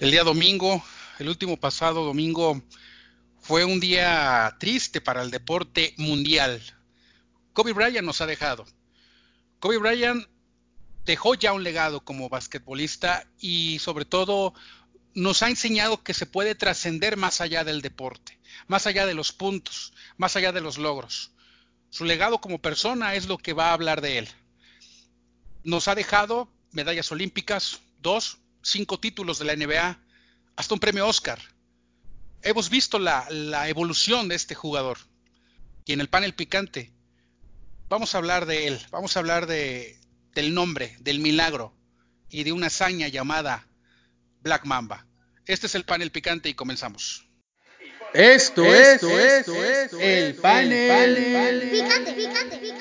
El día domingo, el último pasado domingo, fue un día triste para el deporte mundial. Kobe Bryant nos ha dejado. Kobe Bryant dejó ya un legado como basquetbolista y sobre todo nos ha enseñado que se puede trascender más allá del deporte, más allá de los puntos, más allá de los logros. Su legado como persona es lo que va a hablar de él. Nos ha dejado medallas olímpicas, dos, cinco títulos de la NBA, hasta un premio Oscar. Hemos visto la, la evolución de este jugador. Y en el panel picante vamos a hablar de él, vamos a hablar de, del nombre, del milagro y de una hazaña llamada Black Mamba. Este es el panel picante y comenzamos. Esto, esto, esto, esto, el panel, picante, picante, picante, picante,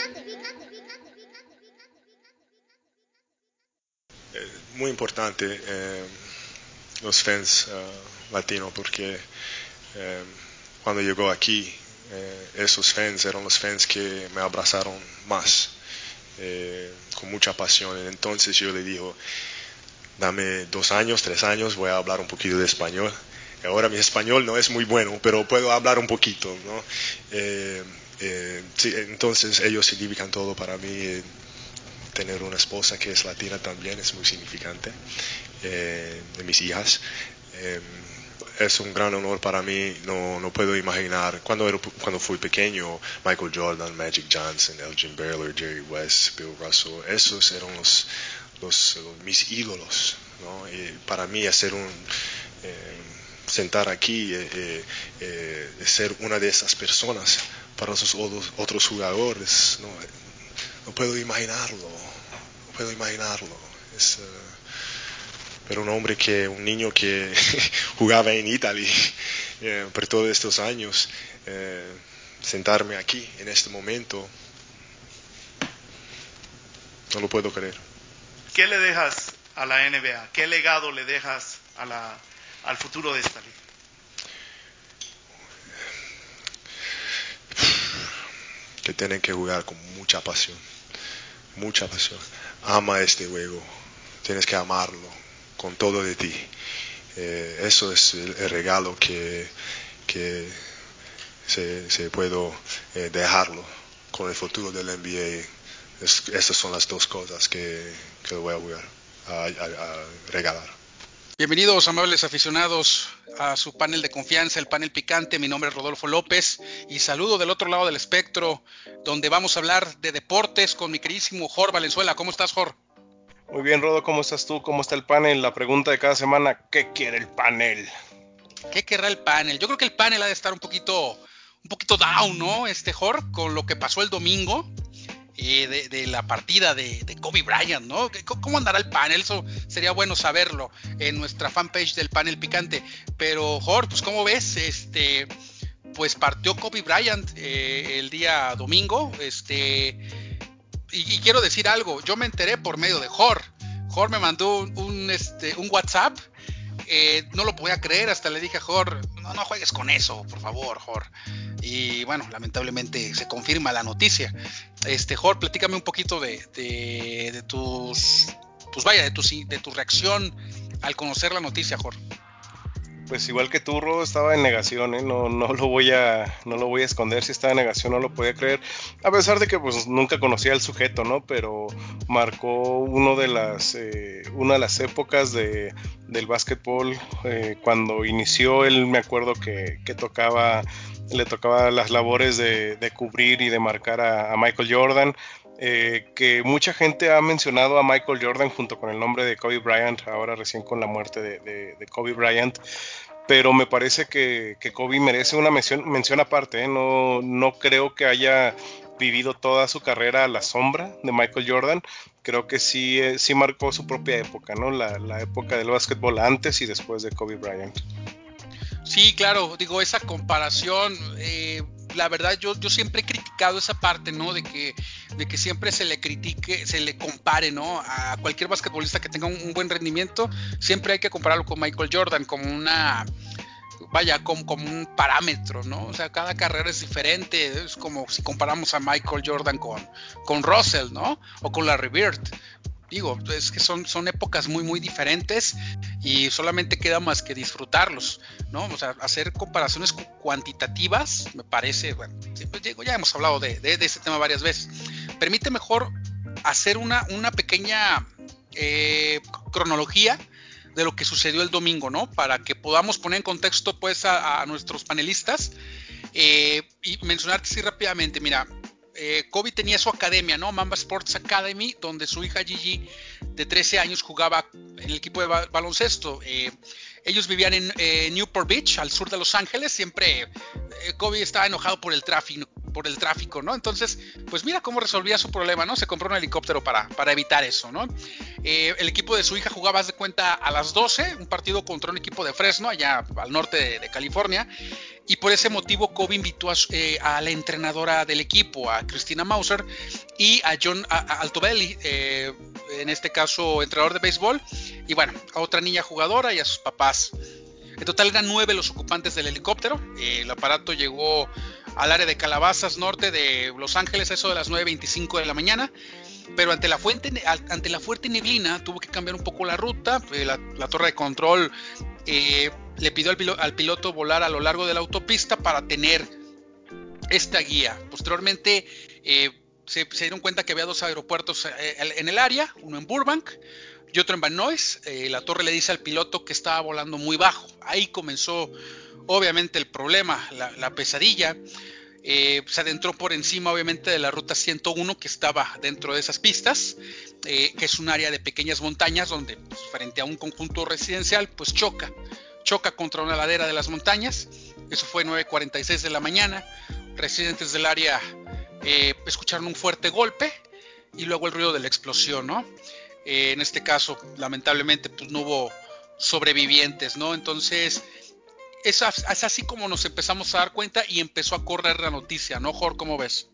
muy importante eh, los fans uh, latinos porque eh, cuando llegó aquí eh, esos fans eran los fans que me abrazaron más eh, con mucha pasión entonces yo le digo dame dos años tres años voy a hablar un poquito de español ahora mi español no es muy bueno pero puedo hablar un poquito ¿no? entonces ellos significan todo para mí tener una esposa que es latina también es muy significante de mis hijas es un gran honor para mí. No, no puedo imaginar cuando, era, cuando fui pequeño, Michael Jordan, Magic Johnson, Elgin Baylor, Jerry West, Bill Russell, esos eran los, los, mis ídolos. ¿no? Y para mí hacer un eh, sentar aquí, eh, eh, eh, ser una de esas personas para esos otros, otros jugadores, no, no puedo imaginarlo, no puedo imaginarlo. Es, uh, pero un hombre que, un niño que jugaba en Italia eh, por todos estos años, eh, sentarme aquí en este momento, no lo puedo creer. ¿Qué le dejas a la NBA? ¿Qué legado le dejas a la, al futuro de esta liga? Que tienen que jugar con mucha pasión, mucha pasión. Ama este juego, tienes que amarlo con todo de ti. Eh, eso es el, regalo que, que se, se puedo eh, dejarlo con el futuro del NBA. Es, esas son las dos cosas que, que voy a regalar. Bienvenidos, amables aficionados, a su panel de confianza, el panel picante. Mi nombre es Rodolfo López y saludo del otro lado del espectro, donde vamos a hablar de deportes con mi queridísimo Jor Valenzuela. ¿Cómo estás, Jor? Muy bien, Rodo, ¿cómo estás tú? ¿Cómo está el panel? La pregunta de cada semana, ¿qué quiere el panel? ¿Qué querrá el panel? Yo creo que el panel ha de estar un poquito, un poquito down, ¿no? Este Jor, con lo que pasó el domingo. Eh, de, de, la partida de, de, Kobe Bryant, ¿no? ¿Cómo andará el panel? Eso sería bueno saberlo en nuestra fanpage del panel picante. Pero, Jor, pues ¿cómo ves? Este, pues partió Kobe Bryant eh, el día domingo. Este, y, quiero decir algo, yo me enteré por medio de Jor. Jor me mandó un, este, un WhatsApp. Eh, no lo podía creer, hasta le dije a Jor, no, no juegues con eso, por favor, Jor. Y bueno, lamentablemente se confirma la noticia. Este, Jor, platícame un poquito de, de tus, pues vaya, de tu, de tu reacción al conocer la noticia, Jor pues igual que tú, Rodo, estaba en negación, ¿eh? no, no, lo voy a, no lo voy a esconder, si estaba en negación no lo podía creer, a pesar de que pues nunca conocía al sujeto, ¿no? Pero marcó uno de las, eh, una de las épocas de, del básquetbol, eh, cuando inició. Él me acuerdo que, que, tocaba, le tocaba las labores de, cubrir y de marcar a Michael Jordan, eh, que mucha gente ha mencionado a Michael Jordan junto con el nombre de Kobe Bryant, ahora recién con la muerte de, de, Kobe Bryant, pero me parece que, que Kobe merece una mención, mención aparte, ¿eh? no, no creo que haya vivido toda su carrera a la sombra de Michael Jordan, creo que sí, eh, sí marcó su propia época, ¿no? La, la época del básquetbol antes y después de Kobe Bryant. Sí, claro, digo, esa comparación, la verdad yo, yo siempre he criticado esa parte, ¿no? De que, de que siempre se le critique, se le compare, ¿no? A cualquier basquetbolista que tenga un, buen rendimiento, siempre hay que compararlo con Michael Jordan como una, vaya, como, como, un parámetro, ¿no? O sea, cada carrera es diferente, es como si comparamos a Michael Jordan con, con Russell, ¿no? O con Larry Bird. Digo, es que son, son épocas muy, muy diferentes y solamente queda más que disfrutarlos, ¿no? O sea, hacer comparaciones cuantitativas, me parece, bueno, pues, ya hemos hablado de, de, ese tema varias veces. Permite mejor hacer una, una pequeña eh, cronología de lo que sucedió el domingo, ¿no? Para que podamos poner en contexto, pues, a, nuestros panelistas eh, y mencionarte así rápidamente, mira, eh, Kobe tenía su academia, ¿no? Mamba Sports Academy, donde su hija Gigi, de 13 años, jugaba en el equipo de baloncesto. Eh, ellos vivían en eh, Newport Beach, al sur de Los Ángeles. Siempre Kobe estaba enojado por el tráfico, ¿no? Entonces, pues mira cómo resolvía su problema, ¿no? Se compró un helicóptero para, para evitar eso, ¿no? el equipo de su hija jugaba, de cuenta, a las 12, un partido contra un equipo de Fresno, allá al norte de California. Y por ese motivo Kobe invitó a, eh, la entrenadora del equipo, a Cristina Mauser, y a John Altobelli, eh, en este caso entrenador de béisbol, y bueno, a otra niña jugadora y a sus papás. En total eran nueve los ocupantes del helicóptero. el aparato llegó al área de Calabazas Norte de Los Ángeles, eso de las 9.25 de la mañana. Pero ante la, fuente, la fuerte neblina tuvo que cambiar un poco la ruta. Eh, la, torre de control le pidió al, piloto volar a lo largo de la autopista para tener esta guía. Posteriormente eh, se, dieron cuenta que había dos aeropuertos eh, en el área, uno en Burbank y otro en Van Nuys. Eh, la torre le dice al piloto que estaba volando muy bajo. Ahí comenzó obviamente el problema, la, pesadilla. se adentró por encima obviamente de la ruta 101 que estaba dentro de esas pistas, que es un área de pequeñas montañas donde pues, frente a un conjunto residencial pues choca choca contra una ladera de las montañas. Eso fue 9.46 de la mañana. Residentes del área eh, escucharon un fuerte golpe y luego el ruido de la explosión, ¿no? Eh, en este caso, lamentablemente, pues no hubo sobrevivientes, ¿no? Entonces, es, así como nos empezamos a dar cuenta y empezó a correr la noticia, ¿no, Jorge? ¿Cómo ves?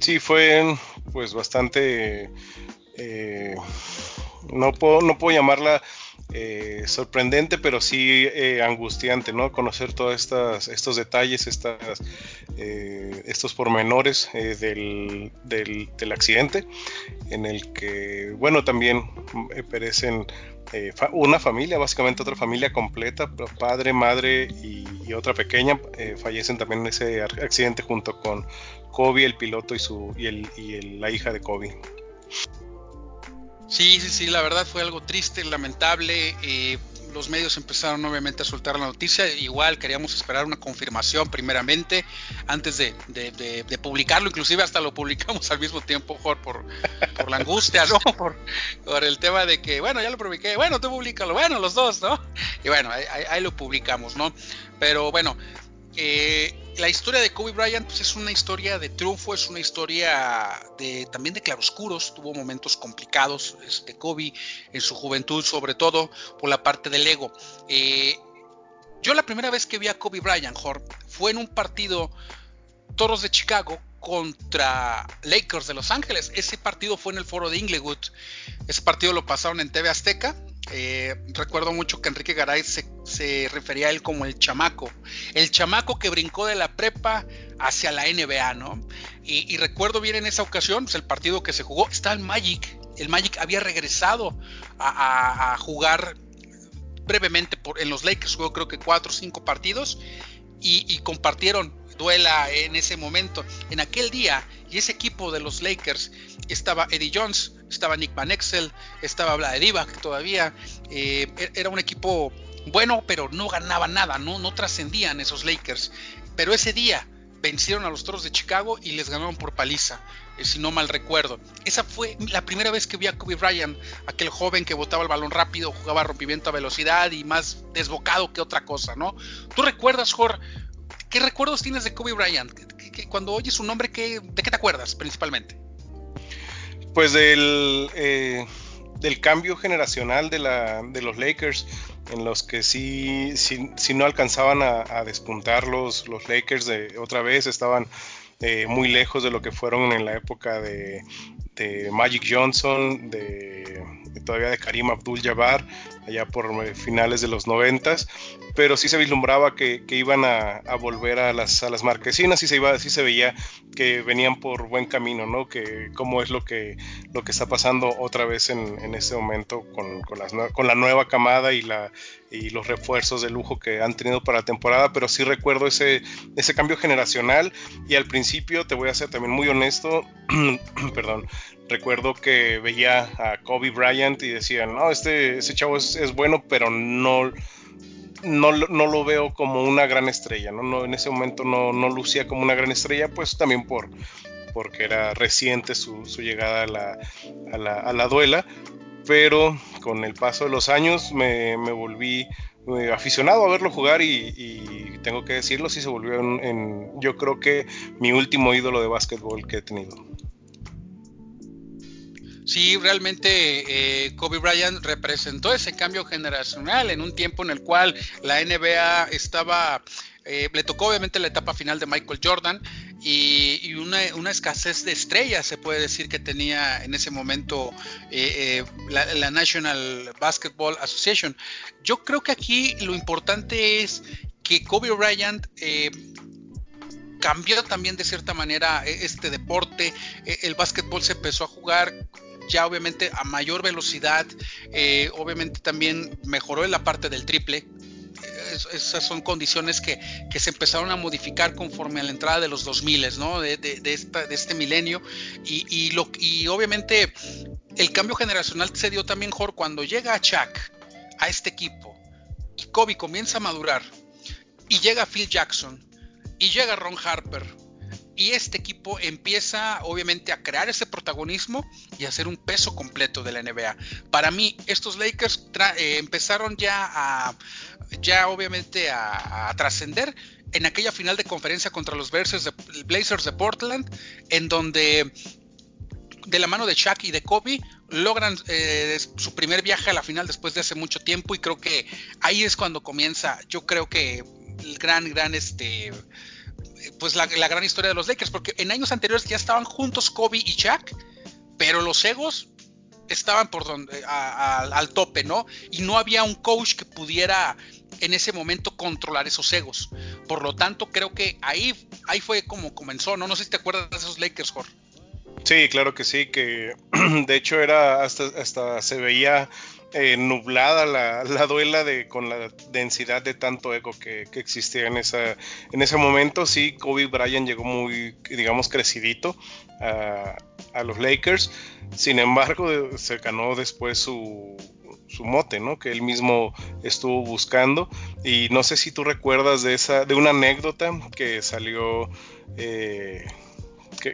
Sí, fue pues bastante... Eh, no, puedo, no puedo llamarla eh, sorprendente, pero sí eh, angustiante, ¿no? Conocer todos estos detalles, estas, eh, estos pormenores del, del, accidente, en el que, bueno, también perecen una familia, básicamente otra familia completa, padre, madre y, otra pequeña, fallecen también en ese accidente junto con Kobe, el piloto y, su, y, el, y la hija de Kobe. Sí, sí, sí, la verdad fue algo triste, lamentable. Eh, los medios empezaron obviamente a soltar la noticia. Igual queríamos esperar una confirmación primeramente antes de, publicarlo. Inclusive hasta lo publicamos al mismo tiempo, por, por, la angustia, ¿no? Por, el tema de que, bueno, ya lo publiqué. Bueno, tú publicalo. Bueno, los dos, ¿no? Y bueno, ahí, ahí lo publicamos, ¿no? Pero bueno, eh, la historia de Kobe Bryant pues, es una historia de triunfo, es una historia de, también de claroscuros. Tuvo momentos complicados este, Kobe en su juventud, sobre todo por la parte del ego. Eh, yo la primera vez que vi a Kobe Bryant, fue en un partido Toros de Chicago contra Lakers de Los Ángeles. Ese partido fue en el foro de Inglewood. Ese partido lo pasaron en TV Azteca. Eh, recuerdo mucho que Enrique Garay se, refería a él como el chamaco, el chamaco que brincó de la prepa hacia la NBA, ¿no? Y, recuerdo bien en esa ocasión, pues el partido que se jugó, estaba el Magic, el Magic había regresado a, jugar brevemente en los Lakers, jugó creo que cuatro o cinco partidos y compartieron duela en ese momento. En aquel día, y ese equipo de los Lakers estaba Eddie Jones, estaba Nick Van Exel, estaba Vlade Divac todavía. Eh, e-, era un equipo bueno, pero no ganaba nada, no, no trascendían esos Lakers. Pero ese día vencieron a los Toros de Chicago y les ganaron por paliza, eh, si no mal recuerdo. Esa fue la primera vez que vi a Kobe Bryant, aquel joven que botaba el balón rápido, jugaba rompimiento a velocidad y más desbocado que otra cosa, ¿no? ¿Tú recuerdas, Jorge, ¿Qué recuerdos tienes de Kobe Bryant? cuando oyes su nombre, ¿de qué te acuerdas principalmente? Pues del, eh, cambio generacional de, la, de los Lakers, en los que sí, sí, no alcanzaban a, despuntar los, los Lakers de otra vez, estaban eh, muy lejos de lo que fueron en la época de, Magic Johnson, de, todavía de Karim Abdul Jabbar, allá por eh, finales de los noventas, pero sí se vislumbraba que, iban a, volver a las, a las marquesinas y se iba, sí se veía que venían por buen camino, ¿no? Que cómo es lo que, lo que está pasando otra vez en, en este momento con, con, las, con la nueva camada y, la, y los refuerzos de lujo que han tenido para la temporada, pero sí recuerdo ese, ese cambio generacional y al principio, te voy a ser también muy honesto, perdón, recuerdo que veía a Kobe Bryant y decía, no, este, ese chavo es, bueno, pero no, no, no, lo veo como una gran estrella, ¿no? no en ese momento no, no, lucía como una gran estrella, pues también por porque era reciente su, su llegada a la, a, la, a la, duela, pero con el paso de los años me, me volví eh, aficionado a verlo jugar y, tengo que decirlo, sí se volvió en, yo creo que mi último ídolo de básquetbol que he tenido. Sí, realmente eh, Kobe Bryant representó ese cambio generacional en un tiempo en el cual la NBA estaba, eh, le tocó obviamente la etapa final de Michael Jordan y, una, escasez de estrellas se puede decir que tenía en ese momento eh, la, National Basketball Association. Yo creo que aquí lo importante es que Kobe Bryant cambió también de cierta manera este deporte. El básquetbol se empezó a jugar ya obviamente a mayor velocidad, eh, obviamente también mejoró en la parte del triple. Esas son condiciones que, se empezaron a modificar conforme a la entrada de los 2000, ¿no? De, de, este milenio. Y, lo, y obviamente el cambio generacional se dio también, mejor cuando llega a Chuck, a este equipo, y Kobe comienza a madurar, y llega Phil Jackson, y llega Ron Harper, y este equipo empieza obviamente a crear ese protagonismo y a ser un peso completo de la NBA. Para mí, estos Lakers eh, empezaron ya a, ya obviamente a, trascender en aquella final de conferencia contra los de, Blazers de Portland, en donde de la mano de Shaq y de Kobe logran eh, su primer viaje a la final después de hace mucho tiempo y creo que ahí es cuando comienza, yo creo que el gran, gran este pues la, gran historia de los Lakers, porque en años anteriores ya estaban juntos Kobe y Shaq, pero los egos estaban por donde al tope, ¿no? Y no había un coach que pudiera en ese momento controlar esos egos. Por lo tanto, creo que ahí, ahí fue como comenzó, ¿no? No sé si te acuerdas de esos Lakers, Jorge. Sí, claro que sí, que de hecho era hasta, hasta se veía eh, nublada la, duela de, con la densidad de tanto ego que, existía en, esa, en ese momento. Sí, Kobe Bryant llegó muy, digamos, crecidito a, los Lakers. Sin embargo, se ganó después su, su mote, ¿no? Que él mismo estuvo buscando. Y no sé si tú recuerdas de esa, de una anécdota que salió. Eh,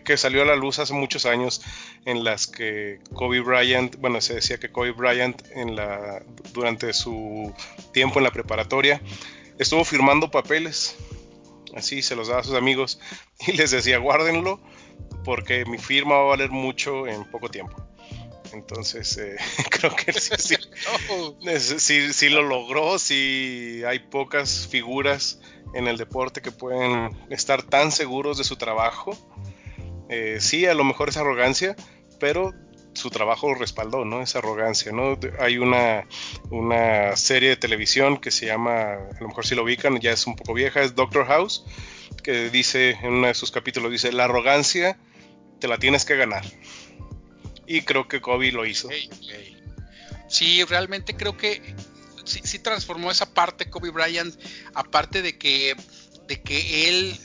que, salió a la luz hace muchos años en las que Kobe Bryant, bueno, se decía que Kobe Bryant en la, durante su tiempo en la preparatoria estuvo firmando papeles, así se los daba a sus amigos y les decía guárdenlo porque mi firma va a valer mucho en poco tiempo. Entonces, eh, creo que sí, sí, sí, lo logró, sí hay pocas figuras en el deporte que pueden estar tan seguros de su trabajo eh, sí, a lo mejor es arrogancia, pero su trabajo respaldó, ¿no? Esa arrogancia, ¿no? Hay una, una serie de televisión que se llama, a lo mejor si lo ubican, ya es un poco vieja, es Doctor House, que dice, en uno de sus capítulos, dice, la arrogancia te la tienes que ganar. Y creo que Kobe lo hizo. Sí, realmente creo que sí, sí, transformó esa parte Kobe Bryant, aparte de que, de que él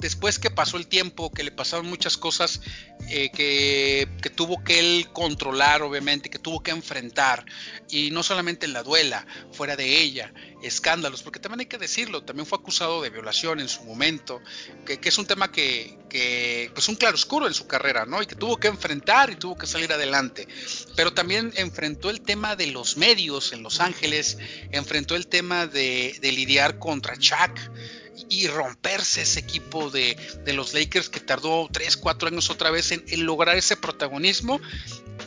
después que pasó el tiempo, que le pasaron muchas cosas eh, que, tuvo que él controlar, obviamente, que tuvo que enfrentar, y no solamente en la duela, fuera de ella, escándalos, porque también hay que decirlo, también fue acusado de violación en su momento, que, es un tema que, que, pues un claroscuro en su carrera, ¿no? Y que tuvo que enfrentar y tuvo que salir adelante, pero también enfrentó el tema de los medios en Los Ángeles, enfrentó el tema de, de lidiar contra Chuck, y romperse ese equipo de, los Lakers que tardó 3, 4 años otra vez en, lograr ese protagonismo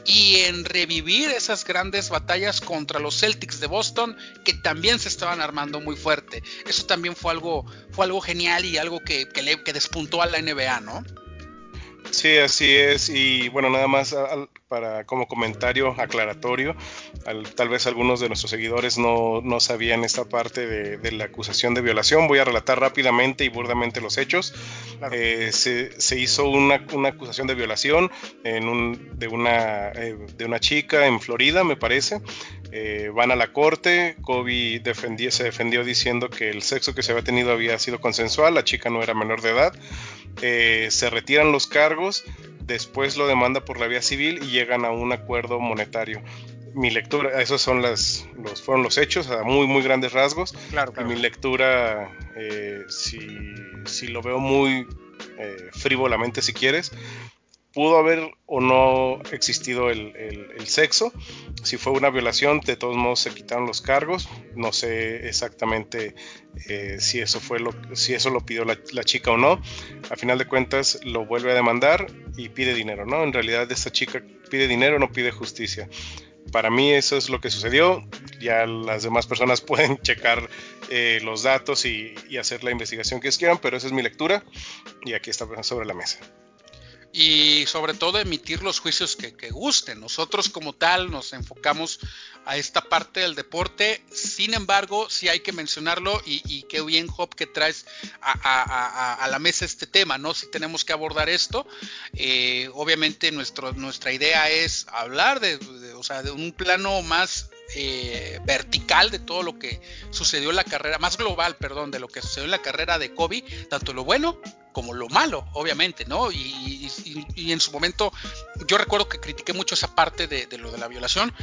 y en revivir esas grandes batallas contra los Celtics de Boston que también se estaban armando muy fuerte. Eso también fue algo, fue algo genial y algo que, que, le, que despuntó a la NBA, ¿no? Sí, así es. Y bueno, nada más para como comentario aclaratorio, tal vez algunos de nuestros seguidores no, sabían esta parte de, la acusación de violación. Voy a relatar rápidamente y burdamente los hechos. Eh, se, hizo una, acusación de violación en de, una, eh, de una chica en Florida, me parece. Eh, van a la corte, Kobe se defendió diciendo que el sexo que se había tenido había sido consensual, la chica no era menor de edad. se retiran los cargos después lo demanda por la vía civil y llegan a un acuerdo monetario. Mi lectura, esos son las, los, fueron los hechos a muy, muy grandes rasgos. Claro, Y mi lectura, eh, si, si, lo veo muy eh, frívolamente, si quieres, pudo haber o no existido el, sexo. Si fue una violación, de todos modos se quitaron los cargos. No sé exactamente eh, si eso fue lo, si eso lo pidió la, chica o no. A final de cuentas lo vuelve a demandar y pide dinero, ¿no? En realidad esta chica pide dinero, no pide justicia. Para mí eso es lo que sucedió. Ya las demás personas pueden checar eh, los datos y, hacer la investigación que quieran, pero esa es mi lectura y aquí está sobre la mesa y sobre todo emitir los juicios que, gusten. Nosotros como tal nos enfocamos a esta parte del deporte, sin embargo, sí hay que mencionarlo y, qué bien, Job, que traes a, la mesa este tema, ¿no? Si tenemos que abordar esto, eh, obviamente nuestro, nuestra idea es hablar de, o sea, de un plano más eh, vertical de todo lo que sucedió en la carrera, más global, perdón, de lo que sucedió en la carrera de Kobe, tanto lo bueno como lo malo, obviamente, ¿no? Y, en su momento yo recuerdo que critiqué mucho esa parte de, lo de la violación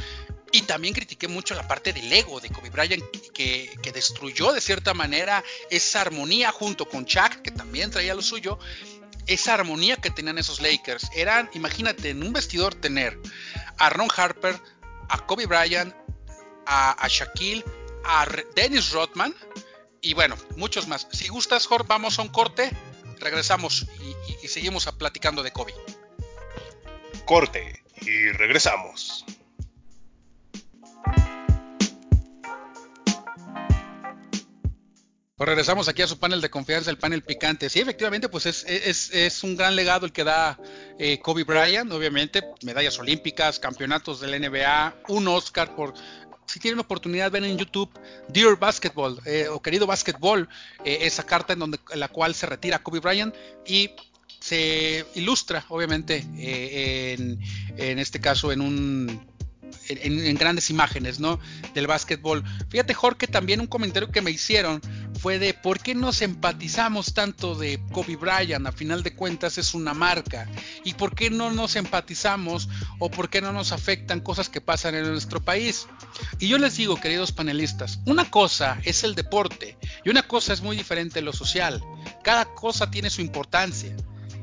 y también critiqué mucho la parte del ego de Kobe Bryant que, que destruyó de cierta manera esa armonía junto con Chuck, que también traía lo suyo, esa armonía que tenían esos Lakers. Eran, imagínate, en un vestidor tener a Ron Harper, a Kobe Bryant, a, Shaquille, a Dennis Rodman y bueno, muchos más. Si gustas, Jorge, vamos a un corte, regresamos y, seguimos platicando de Kobe. Corte y regresamos. Pues regresamos aquí a su panel de confianza, el panel picante. Sí, efectivamente, pues es, es, es un gran legado el que da eh, Kobe Bryant, obviamente, medallas olímpicas, campeonatos del NBA, un Oscar por si tienen oportunidad, ven en YouTube Dear Basketball eh, o Querido Basketball, eh, esa carta en, donde, la cual se retira Kobe Bryant y se ilustra, obviamente, eh, en, en, este caso en un en, grandes imágenes, ¿no? Del básquetbol. Fíjate, Jorge, también un comentario que me hicieron fue de por qué nos empatizamos tanto de Kobe Bryant, a final de cuentas es una marca, y por qué no nos empatizamos o por qué no nos afectan cosas que pasan en nuestro país. Y yo les digo, queridos panelistas, una cosa es el deporte y una cosa es muy diferente lo social. Cada cosa tiene su importancia.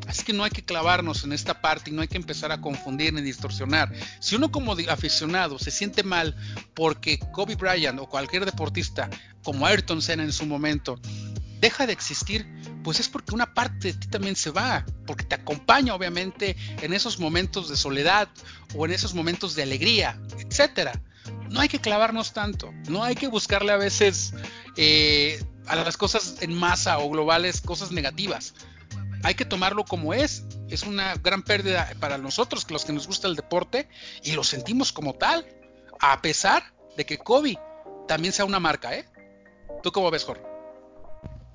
Así que no hay que clavarnos en esta parte y no hay que empezar a confundir ni distorsionar. Si uno como aficionado se siente mal porque Kobe Bryant o cualquier deportista como Ayrton Senna en su momento deja de existir, pues es porque una parte de ti también se va, porque te acompaña obviamente en esos momentos de soledad o en esos momentos de alegría, etcétera. No hay que clavarnos tanto, no hay que buscarle a veces eh, a las cosas en masa o globales cosas negativas hay que tomarlo como es. Es una gran pérdida para nosotros, los que nos gusta el deporte, y lo sentimos como tal, a pesar de que Kobe también sea una marca, ¿eh? ¿Tú cómo ves, Jorge?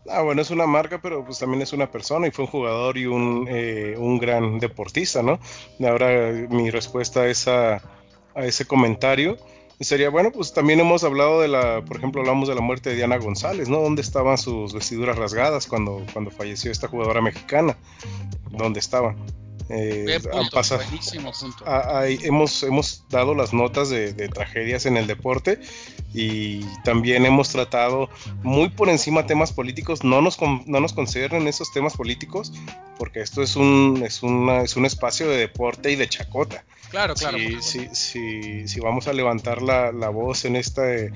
Ah, bueno, es una marca, pero pues también es una persona y fue un jugador y un, eh, un gran deportista, ¿no? Ahora mi respuesta es a, a ese comentario sería, bueno, pues también hemos hablado de la, por ejemplo, hablamos de la muerte de Diana González, ¿no? ¿Dónde estaban sus vestiduras rasgadas cuando, cuando falleció esta jugadora mexicana? ¿Dónde estaban? Eh, han pasado, hemos, hemos dado las notas de, tragedias en el deporte y también hemos tratado muy por encima temas políticos. No nos, no nos conciernen esos temas políticos porque esto es un, es, una, es un espacio de deporte y de chacota. Claro, claro. Si, vamos a levantar la, la, voz en este,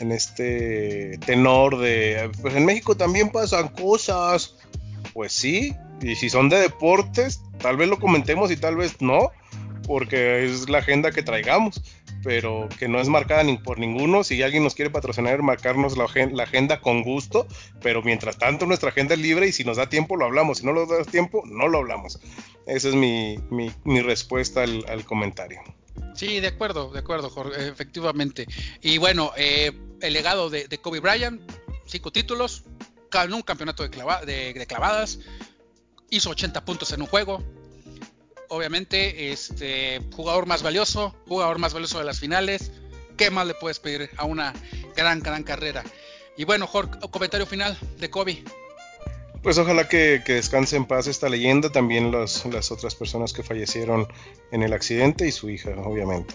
en este tenor de, pues en México también pasan cosas, pues sí, y si son de deportes, tal vez lo comentemos y tal vez no, porque es la agenda que traigamos, pero que no es marcada ni por ninguno. Si alguien nos quiere patrocinar, marcarnos la, agenda con gusto, pero mientras tanto nuestra agenda es libre y si nos da tiempo lo hablamos, si no nos da tiempo no lo hablamos. Esa es mi, respuesta al, comentario. Sí, de acuerdo, de acuerdo, Jorge, efectivamente. Y bueno, eh, el legado de, Kobe Bryant, cinco títulos, ganó un campeonato de, de, clavadas, hizo 80 puntos en un juego. Obviamente, este jugador más valioso, jugador más valioso de las finales. ¿Qué más le puedes pedir a una gran, gran carrera? Y bueno, Jorge, comentario final de Kobe. Pues ojalá que, descanse en paz esta leyenda, también las otras personas que fallecieron en el accidente y su hija, obviamente.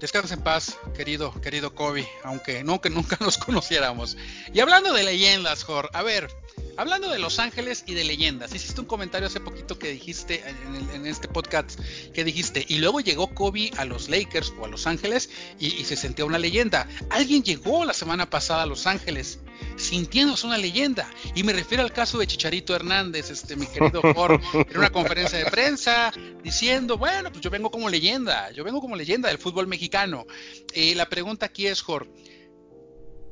Descansa en paz, querido, querido Kobe, aunque que nunca nos conociéramos. Y hablando de leyendas, Jorge, a ver, hablando de Los Ángeles y de leyendas, hiciste un comentario hace poquito que dijiste en, este podcast, que dijiste, y luego llegó Kobe a los Lakers o a Los Ángeles y, se sentía una leyenda. Alguien llegó la semana pasada a Los Ángeles sintiéndose una leyenda. Y me refiero al caso de Chicharito Hernández, este, mi querido Jorge, en una conferencia de prensa, diciendo, bueno, pues yo vengo como leyenda, yo vengo como leyenda del fútbol mexicano. y la pregunta aquí es, Jorge,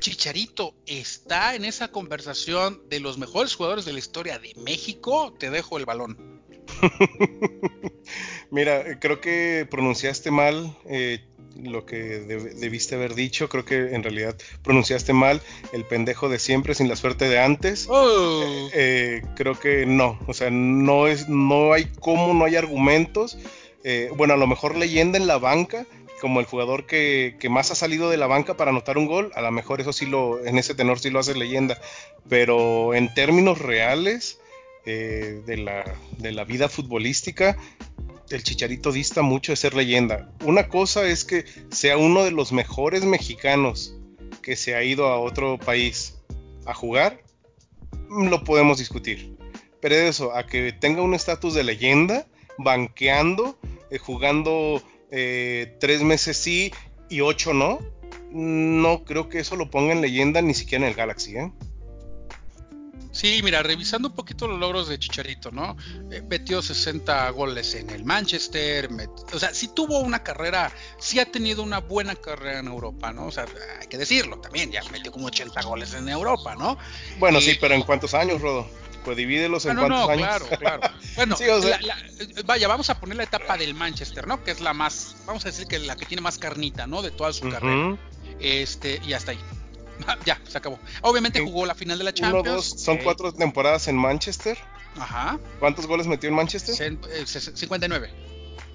Chicharito está en esa conversación de los mejores jugadores de la historia de México. Te dejo el balón. Mira, creo que pronunciaste mal eh, lo que debiste haber dicho. Creo que en realidad pronunciaste mal el pendejo de siempre sin la suerte de antes. Oh. Eh, eh, creo que no, o sea, no es, no hay cómo, no hay argumentos. Bueno, a lo mejor leyenda en la banca, como el jugador que, más ha salido de la banca para anotar un gol, a lo mejor eso sí lo, en ese tenor sí lo hace leyenda. Pero en términos reales de, la, de la vida futbolística, el Chicharito dista mucho de ser leyenda. Una cosa es que sea uno de los mejores mexicanos que se ha ido a otro país a jugar, lo podemos discutir. Pero eso, a que tenga un estatus de leyenda, banqueando, eh, jugando eh, tres meses sí y ocho no, no creo que eso lo ponga en leyenda ni siquiera en el Galaxy, ¿eh? Sí, mira, revisando un poquito los logros de Chicharito, ¿no? Eh, metió 60 goles en el Manchester, o sea, sí tuvo una carrera, sí ha tenido una buena carrera en Europa, ¿no? O sea, hay que decirlo también, ya metió como 80 goles en Europa, ¿no? Bueno, sí, pero ¿en cuántos años, Rodo? Pues divídelos en ah, cuántos años. Claro, claro. Bueno, vaya, vamos a poner la etapa del Manchester, ¿no? Que es la más, vamos a decir que la que tiene más carnita, ¿no? De toda su carrera. Este, y hasta ahí. ya, se acabó. Obviamente jugó la final de la Champions. son cuatro temporadas en Manchester. Ajá. ¿Cuántos goles metió en Manchester? 59.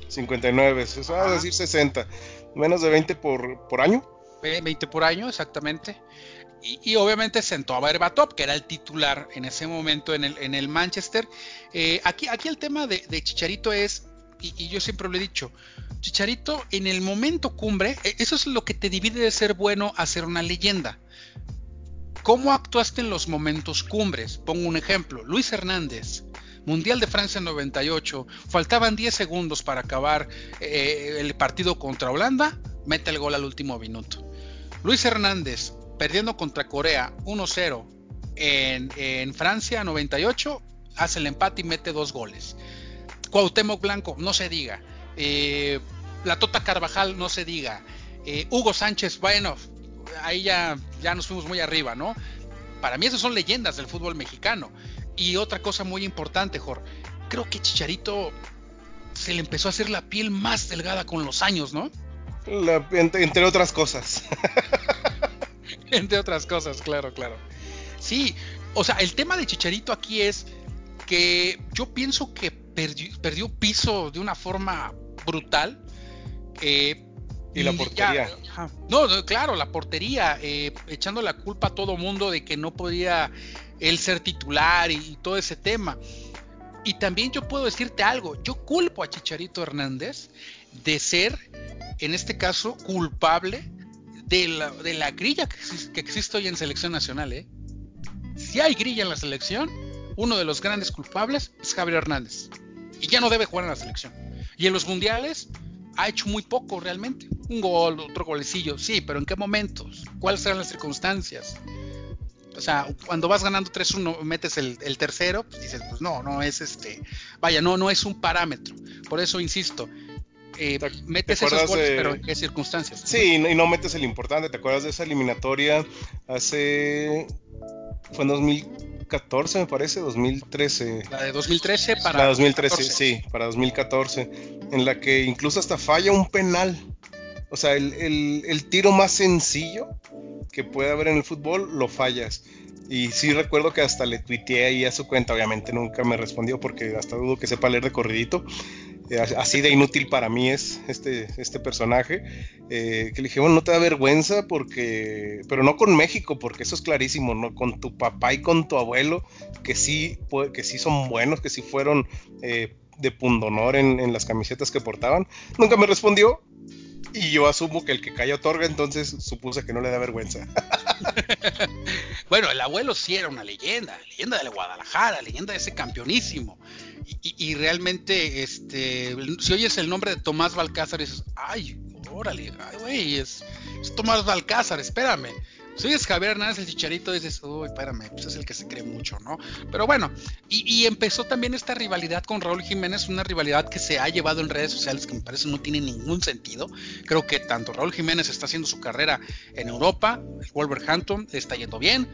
59, eso va a decir 60. Menos de 20 por, por año. 20 por año, exactamente. Y, obviamente sentó a Berbatov, que era el titular en ese momento en el, Manchester. Eh, aquí, el tema de, Chicharito es, y, y, yo siempre lo he dicho, Chicharito en el momento cumbre, e, eso es lo que te divide de ser bueno a ser una leyenda. ¿Cómo actuaste en los momentos cumbres? Pongo un ejemplo. Luis Hernández, Mundial de Francia 98, faltaban 10 segundos para acabar eh, el partido contra Holanda, mete el gol al último minuto. Luis Hernández, perdiendo contra Corea 1-0 en, Francia 98, hace el empate y mete dos goles. Cuauhtémoc Blanco, no se diga. Eh, la Tota Carvajal, no se diga. Eh, Hugo Sánchez, bueno, ahí ya, ya nos fuimos muy arriba, ¿no? Para mí esas son leyendas del fútbol mexicano. Y otra cosa muy importante, Jorge, creo que Chicharito se le empezó a hacer la piel más delgada con los años, ¿no? entre, otras cosas. entre otras cosas, claro, claro. Sí, o sea, el tema de Chicharito aquí es que yo pienso que perdió, piso de una forma brutal. Eh, y la portería. no, claro, la portería, eh, echando la culpa a todo mundo de que no podía él ser titular y, todo ese tema. Y también yo puedo decirte algo, yo culpo a Chicharito Hernández de ser, en este caso, culpable de la, de la grilla que, existe hoy en selección nacional. ¿eh? Si hay grilla en la selección, uno de los grandes culpables es Javier Hernández. Y ya no debe jugar en la selección. Y en los mundiales, ha hecho muy poco realmente. Un gol, otro golecillo, sí, pero ¿en qué momentos? ¿Cuáles serán las circunstancias? O sea, cuando vas ganando 3-1, metes el, tercero, pues dices, pues no, no es este, vaya, no, no es un parámetro. Por eso insisto, eh, metes esos goles, pero ¿en qué circunstancias? Sí, y no metes el importante. ¿Te acuerdas de esa eliminatoria hace. fue en 2014, me parece, 2013. La de 2013 para. La 2013, sí, para 2014. En la que incluso hasta falla un penal. O sea, el, el tiro más sencillo que puede haber en el fútbol lo fallas. Y sí recuerdo que hasta le tuiteé ahí a su cuenta, obviamente nunca me respondió porque hasta dudo que sepa leer de corridito. Eh, así de inútil para mí es este, este personaje. Eh, que le dije, bueno, no te da vergüenza porque, pero no con México, porque eso es clarísimo, ¿no? Con tu papá y con tu abuelo, que sí, que sí son buenos, que sí fueron eh, de pundonor en, en las camisetas que portaban. Nunca me respondió, y yo asumo que el que calla otorga, entonces supuse que no le da vergüenza. bueno, el abuelo sí era una leyenda, leyenda de Guadalajara, leyenda de ese campeonísimo. Y, realmente, este, si oyes el nombre de Tomás Balcázar, dices, ay, órale, ay, güey, es, es Tomás Balcázar, espérame. Si es Javier Hernández el chicharito, dices, uy, espérame, pues es el que se cree mucho, ¿no? Pero bueno, y, empezó también esta rivalidad con Raúl Jiménez, una rivalidad que se ha llevado en redes sociales que me parece no tiene ningún sentido. Creo que tanto Raúl Jiménez está haciendo su carrera en Europa, el Wolverhampton está yendo bien,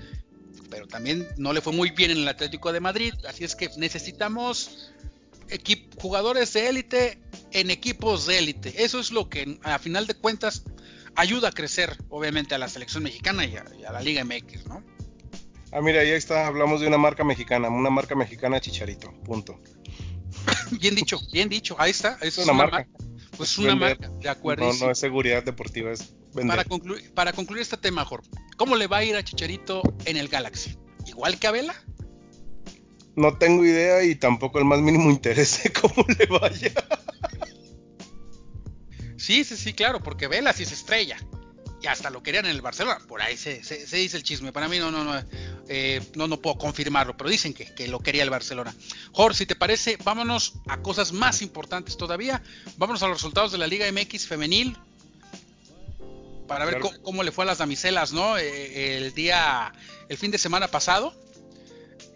pero también no le fue muy bien en el Atlético de Madrid, así es que necesitamos jugadores de élite en equipos de élite. Eso es lo que a final de cuentas ayuda a crecer, obviamente, a la selección mexicana y a, la Liga MX, ¿no? Ah, mira, ahí está, hablamos de una marca mexicana, una marca mexicana Chicharito, punto. bien dicho, bien dicho, ahí está, es una, marca. Pues una marca, de acuerdo. No, no es seguridad deportiva, es vender. Para concluir, para concluir este tema, Jorge, ¿cómo le va a ir a Chicharito en el Galaxy? ¿Igual que a Vela? No tengo idea y tampoco el más mínimo interés de cómo le vaya. Sí, sí, sí, claro, porque Vela sí es estrella. Y hasta lo querían en el Barcelona. Por ahí se, dice el chisme. Para mí no, no, no, eh, no, no puedo confirmarlo, pero dicen que, que, lo quería el Barcelona. Jorge, si te parece, vámonos a cosas más importantes todavía. Vámonos a los resultados de la Liga MX femenil. Para ver cómo, le fue a las damiselas, ¿no? Eh, el día, el fin de semana pasado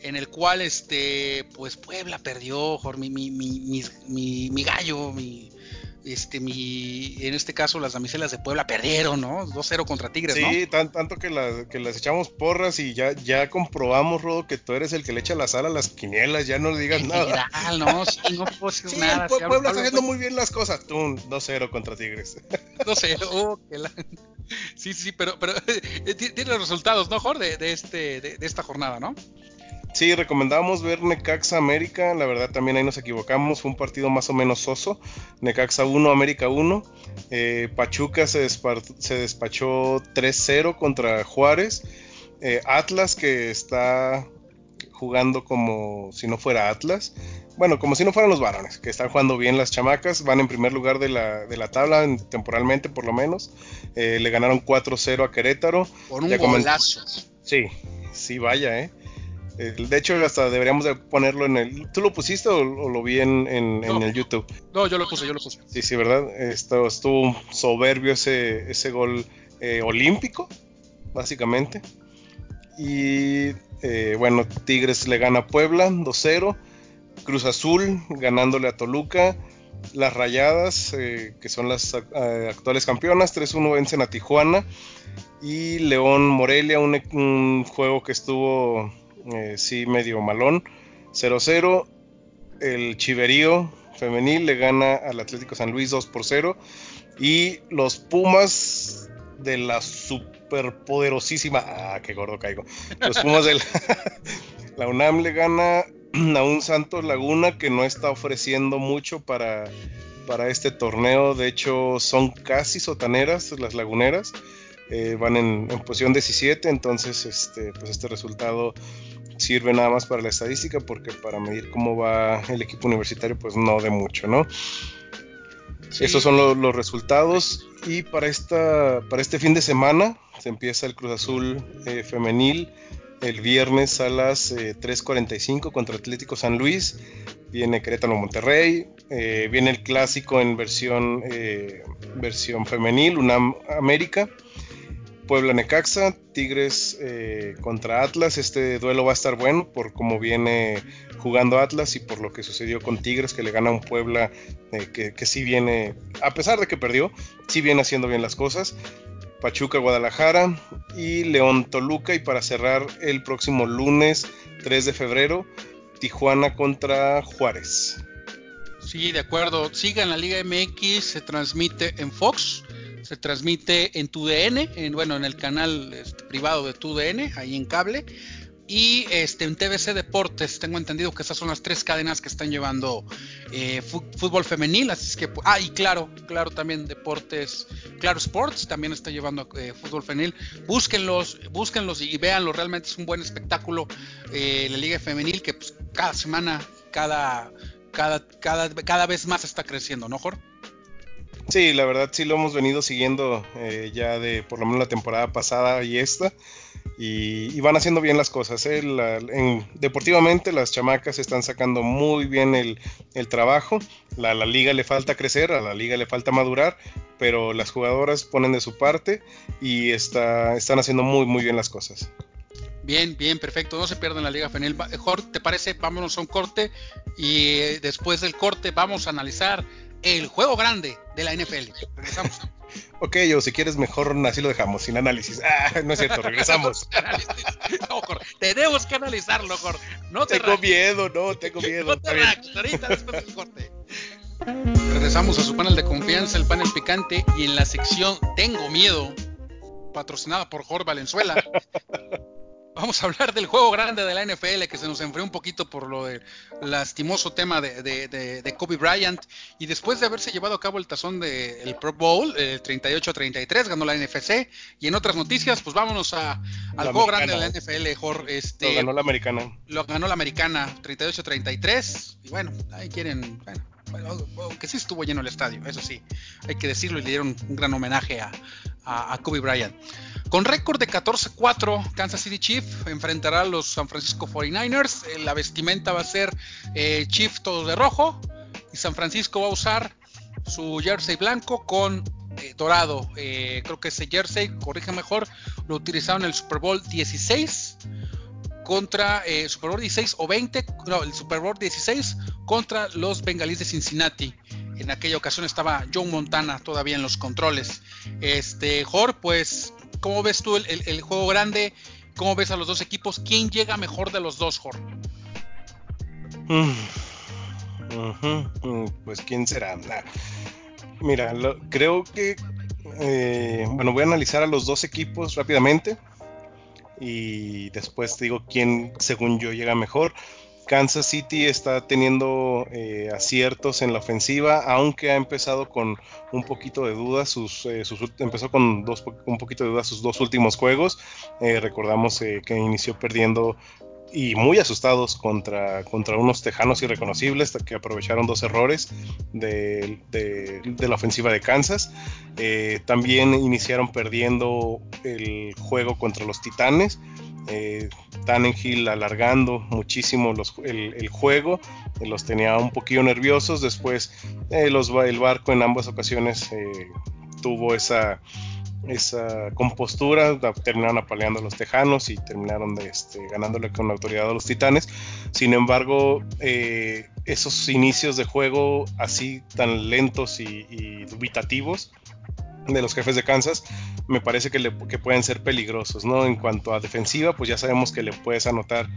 en el cual este pues Puebla perdió Jorge, mi, mi, mi, mi, mi gallo, mi, este, mi, en este caso las damiselas de Puebla perdieron, ¿no? 2-0 contra Tigres, ¿no? Sí, tanto que, que las echamos porras y ya, ya comprobamos, Rodo, que tú eres el que le echa la sal a las quinielas, ya no digas nada. No, sí, no decir nada. Puebla está haciendo muy bien las cosas. Tú, 2-0 contra Tigres. 2-0, oh, Sí, sí, pero, pero tiene los resultados, ¿no, Jorge? De, este, de, de esta jornada, ¿no? Sí, recomendamos ver Necaxa América. La verdad también ahí nos equivocamos. Fue un partido más o menos soso. Necaxa 1, América 1. Eh, Pachuca se, despachó 3-0 contra Juárez. Eh, Atlas que está jugando como si no fuera Atlas. Bueno, como si no fueran los varones, que están jugando bien las chamacas. Van en primer lugar de la, tabla, temporalmente por lo menos. Eh, le ganaron 4-0 a Querétaro. Por un golazo. Sí, sí, vaya, ¿eh? De hecho, hasta deberíamos de ponerlo en el... ¿Tú lo pusiste o, lo vi en, el YouTube? No, yo lo puse, yo lo puse. Sí, sí, ¿verdad? Esto, estuvo soberbio ese, ese gol eh, olímpico, básicamente. Y eh, bueno, Tigres le gana a Puebla 2-0. Cruz Azul ganándole a Toluca. Las Rayadas, eh, que son las actuales campeonas, 3-1 vencen a Tijuana. Y León Morelia, un juego que estuvo eh, sí medio malón. 0-0. El Chiverío femenil le gana al Atlético San Luis 2 por 0. Y los Pumas de la superpoderosísima. Ah, qué gordo caigo. Los Pumas de la, UNAM le gana a un Santos Laguna que no está ofreciendo mucho para, para este torneo. De hecho, son casi sotaneras las laguneras. Eh, van en, en, posición 17, entonces este, pues este resultado sirve nada más para la estadística porque para medir cómo va el equipo universitario pues no de mucho, ¿no? Esos son los resultados. Y para, esta, para este fin de semana se empieza el Cruz Azul eh, femenil. El viernes a las 3.45 eh, contra Atlético San Luis, viene Querétaro Monterrey, eh, viene el clásico en versión, versión femenil, UNAM América, Puebla Necaxa, Tigres eh, contra Atlas. Este duelo va a estar bueno por cómo viene jugando Atlas y por lo que sucedió con Tigres, que le gana a un Puebla eh, que, que, sí viene, a pesar de que perdió, sí viene haciendo bien las cosas. Pachuca Guadalajara y León Toluca. Y para cerrar el próximo lunes 3 de febrero, Tijuana contra Juárez. Sí, de acuerdo. Sigan la Liga MX, se transmite en Fox, se transmite en TUDN, en, bueno, en el canal este, privado de TUDN, ahí en cable, y este, en TBC Deportes. Tengo entendido que esas son las tres cadenas que están llevando eh, fútbol femenil, así es que, ah, y claro, claro también Deportes, claro Sports también está llevando eh, fútbol femenil. Búsquenlos, búsquenlos y, véanlo, realmente es un buen espectáculo eh, la Liga Femenil que pues, cada semana, cada, cada, cada, cada vez más está creciendo, ¿no, Jorge? Sí, la verdad sí lo hemos venido siguiendo ya de por lo menos la temporada pasada y esta y, van haciendo bien las cosas. ¿eh? deportivamente las chamacas están sacando muy bien el, trabajo. La, la, liga le falta crecer, a la liga le falta madurar, pero las jugadoras ponen de su parte y está, están haciendo muy muy bien las cosas. Bien, bien, perfecto. No se pierdan la Liga Fenel. Jorge, ¿te parece? Vámonos a un corte y eh, después del corte vamos a analizar el juego grande de la NFL. Regresamos. ok, o si quieres mejor así lo dejamos, sin análisis. Ah, no es cierto, regresamos. no, tenemos que analizarlo, Jorge. No te tengo miedo, no, tengo miedo. no te ahorita después del corte. Regresamos a su panel de confianza, el panel picante, y en la sección Tengo miedo, patrocinada por Jorge Valenzuela. Vamos a hablar del juego grande de la NFL que se nos enfrió un poquito por lo del lastimoso tema de, Kobe Bryant. Y después de haberse llevado a cabo el tazón del Pro Bowl, el 38-33, ganó la NFC. Y en otras noticias, pues vámonos a, al juego grande de la NFL, Jorge. Este, lo ganó la americana. Lo ganó la americana, 38-33. Y bueno, ahí quieren. Bueno, aunque sí estuvo lleno el estadio, eso sí, hay que decirlo, y le dieron un gran homenaje a, a Kobe Bryant. Con récord de 14-4, Kansas City Chief enfrentará a los San Francisco 49ers. Eh, la vestimenta va a ser eh, Chief todo de rojo y San Francisco va a usar su jersey blanco con eh, dorado. creo que ese jersey, corrige mejor, lo utilizaron en el Super Bowl 16 contra Super Bowl 16 o 20, no, el Super Bowl 16 contra los Bengalíes de Cincinnati. En aquella ocasión estaba John Montana todavía en los controles. Este, Jor, pues ¿Cómo ves tú el, juego grande? ¿Cómo ves a los dos equipos? ¿Quién llega mejor de los dos, Jorge? Mm, mm, pues quién será. Mira, creo que eh, bueno, voy a analizar a los dos equipos rápidamente y después te digo quién, según yo, llega mejor. Kansas City está teniendo eh, aciertos en la ofensiva, aunque ha empezado con un poquito de dudas. Sus, eh, empezó con dos, un poquito de dudas sus dos últimos juegos. Eh, recordamos que inició perdiendo y muy asustados contra, contra unos tejanos irreconocibles que aprovecharon dos errores de, la ofensiva de Kansas. también iniciaron perdiendo el juego contra los Titanes eh, Tannenhill alargando muchísimo el, juego, eh, los tenía un poquillo nerviosos, después eh, los, el barco en ambas ocasiones eh, tuvo esa, esa compostura, terminaron apaleando a los tejanos y terminaron este, ganándole con la autoridad a los titanes. Sin embargo, esos inicios de juego así tan lentos y, y dubitativos de los jefes de Kansas me parece que, le, pueden ser peligrosos, ¿no? En cuanto a defensiva, pues ya sabemos que le puedes anotar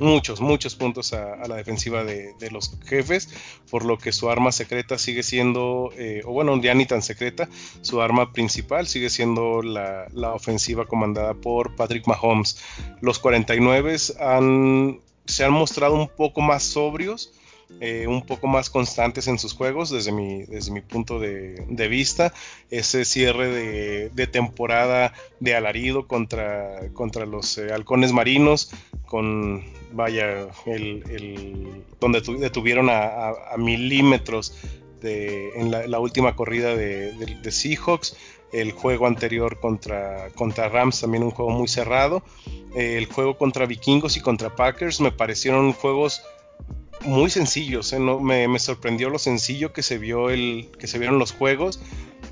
muchos, muchos puntos a, la defensiva de, los jefes, por lo que su arma secreta sigue siendo, eh, o bueno, ya ni tan secreta, su arma principal sigue siendo la, la ofensiva comandada por Patrick Mahomes. Los 49 han, se han mostrado un poco más sobrios, eh, un poco más constantes en sus juegos desde mi, desde mi punto de, vista. Ese cierre de, temporada de alarido contra, contra los eh, halcones marinos, con, vaya, el, donde detuvieron a, milímetros de, en la, última corrida de, Seahawks. El juego anterior contra, contra Rams, también un juego muy cerrado. el juego contra Vikingos y contra Packers me parecieron juegos muy sencillos. ¿eh? No, me, sorprendió lo sencillo que se vio el que se vieron los juegos,